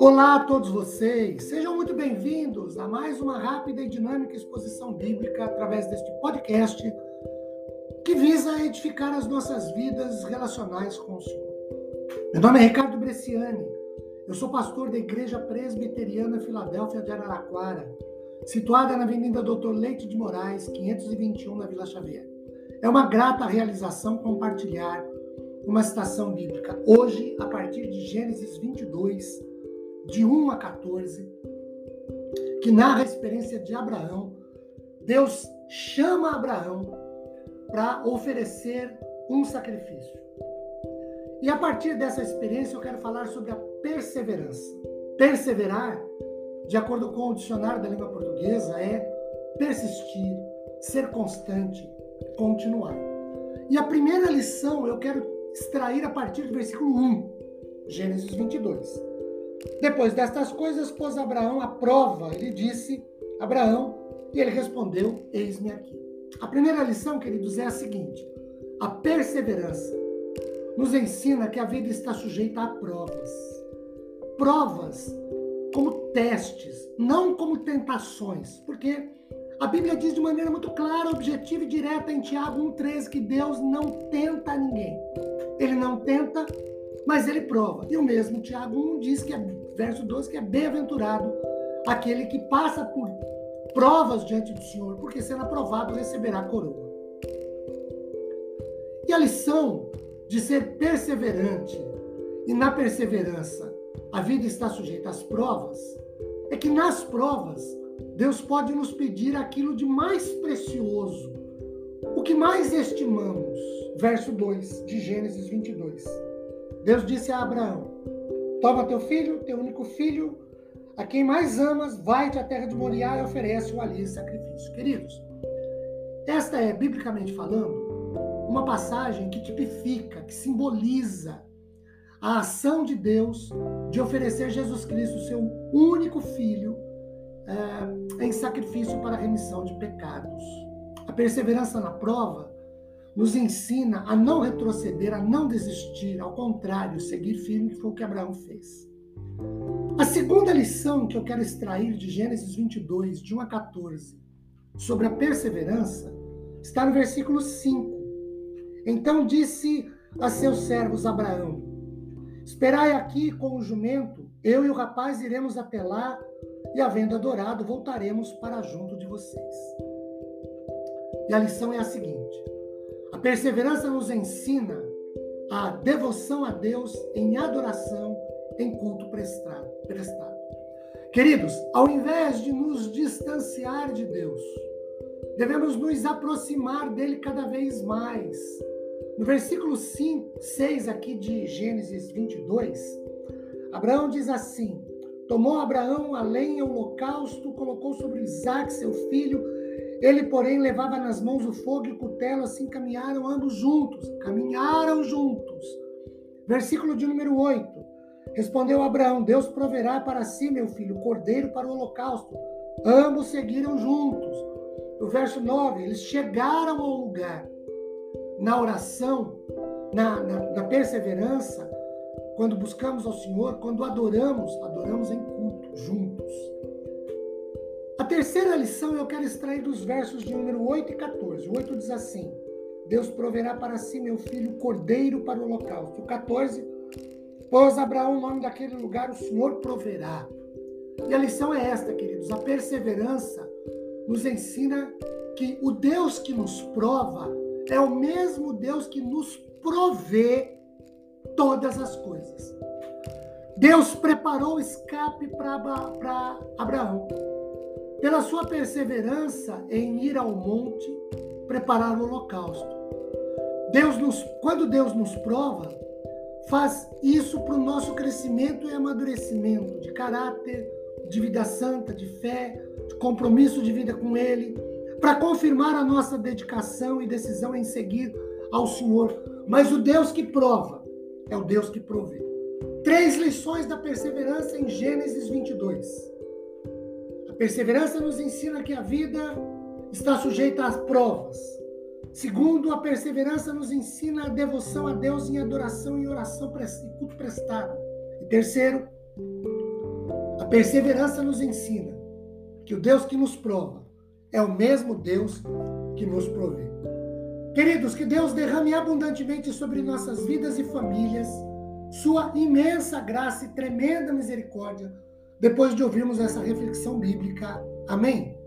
Olá a todos vocês, sejam muito bem-vindos a mais uma rápida e dinâmica exposição bíblica através deste podcast que visa edificar as nossas vidas relacionais com o Senhor. Meu nome é Ricardo Bresciani, eu sou pastor da Igreja Presbiteriana Filadélfia de Araraquara, situada na Avenida Doutor Leite de Moraes, 521, na Vila Xavier. É uma grata realização compartilhar uma citação bíblica hoje, a partir de Gênesis 22, de 1 a 14, que narra a experiência de Abraão. Deus chama Abraão para oferecer um sacrifício. E a partir dessa experiência eu quero falar sobre a perseverança. Perseverar, de acordo com o dicionário da língua portuguesa, é persistir, ser constante, continuar. E a primeira lição eu quero extrair a partir do versículo 1, Gênesis 22. Depois destas coisas, pôs Abraão à prova. Ele disse: Abraão, e ele respondeu: Eis-me aqui. A primeira lição, queridos, é a seguinte: a perseverança nos ensina que a vida está sujeita a provas. Provas como testes, não como tentações, porque a Bíblia diz de maneira muito clara, objetiva e direta em Tiago 1,13 que Deus não tenta ninguém. Ele não tenta mas ele prova. E o mesmo Tiago 1 diz que é, verso 12, que é bem-aventurado aquele que passa por provas diante do Senhor, porque sendo aprovado receberá a coroa. E a lição de ser perseverante e na perseverança a vida está sujeita às provas, é que nas provas Deus pode nos pedir aquilo de mais precioso, o que mais estimamos. Verso 2 de Gênesis 22. Deus disse a Abraão: Toma teu filho, teu único filho, a quem mais amas, vai-te à terra de Moriá e oferece-o ali em sacrifício. Queridos, esta é, biblicamente falando, uma passagem que tipifica, que simboliza a ação de Deus de oferecer Jesus Cristo, seu único filho, é, em sacrifício para remissão de pecados. A perseverança na prova nos ensina a não retroceder, a não desistir, ao contrário, seguir firme, que foi o que Abraão fez. A segunda lição que eu quero extrair de Gênesis 22, de 1 a 14, sobre a perseverança, está no versículo 5. Então disse a seus servos Abraão: Esperai aqui com o jumento, eu e o rapaz iremos lá, e havendo adorado, voltaremos para junto de vocês. E a lição é a seguinte: a perseverança nos ensina a devoção a Deus em adoração, em culto prestado. prestado. Queridos, ao invés de nos distanciar de Deus, devemos nos aproximar dele cada vez mais. No versículo 5, 6 aqui de Gênesis 22, Abraão diz assim: Tomou Abraão a lenha, o holocausto, colocou sobre Isaac, seu filho, ele, porém, levava nas mãos o fogo e o cutelo, assim caminharam ambos juntos. Caminharam juntos. Versículo de número 8. Respondeu Abraão: Deus proverá para si, meu filho, cordeiro para o holocausto. Ambos seguiram juntos. O verso 9: Eles chegaram ao lugar. Na oração, na, na, na perseverança, quando buscamos ao Senhor, quando adoramos, adoramos em culto, juntos. A terceira lição eu quero extrair dos versos de número 8 e 14. O 8 diz assim: Deus proverá para si, meu filho, cordeiro para o holocausto. O 14, pôs Abraão o nome daquele lugar, o Senhor proverá. E a lição é esta, queridos: a perseverança nos ensina que o Deus que nos prova é o mesmo Deus que nos provê todas as coisas. Deus preparou o escape para Abraão pela sua perseverança em ir ao monte preparar o holocausto. Deus nos, quando Deus nos prova, faz isso para o nosso crescimento e amadurecimento de caráter, de vida santa, de fé, de compromisso de vida com Ele, para confirmar a nossa dedicação e decisão em seguir ao Senhor. Mas o Deus que prova é o Deus que provê. Três lições da perseverança em Gênesis 22. A perseverança nos ensina que a vida está sujeita às provas. Segundo, a perseverança nos ensina a devoção a Deus em adoração e oração e culto prestado. E terceiro, a perseverança nos ensina que o Deus que nos prova é o mesmo Deus que nos provê. Queridos, que Deus derrame abundantemente sobre nossas vidas e famílias sua imensa graça e tremenda misericórdia depois de ouvirmos essa reflexão bíblica. Amém?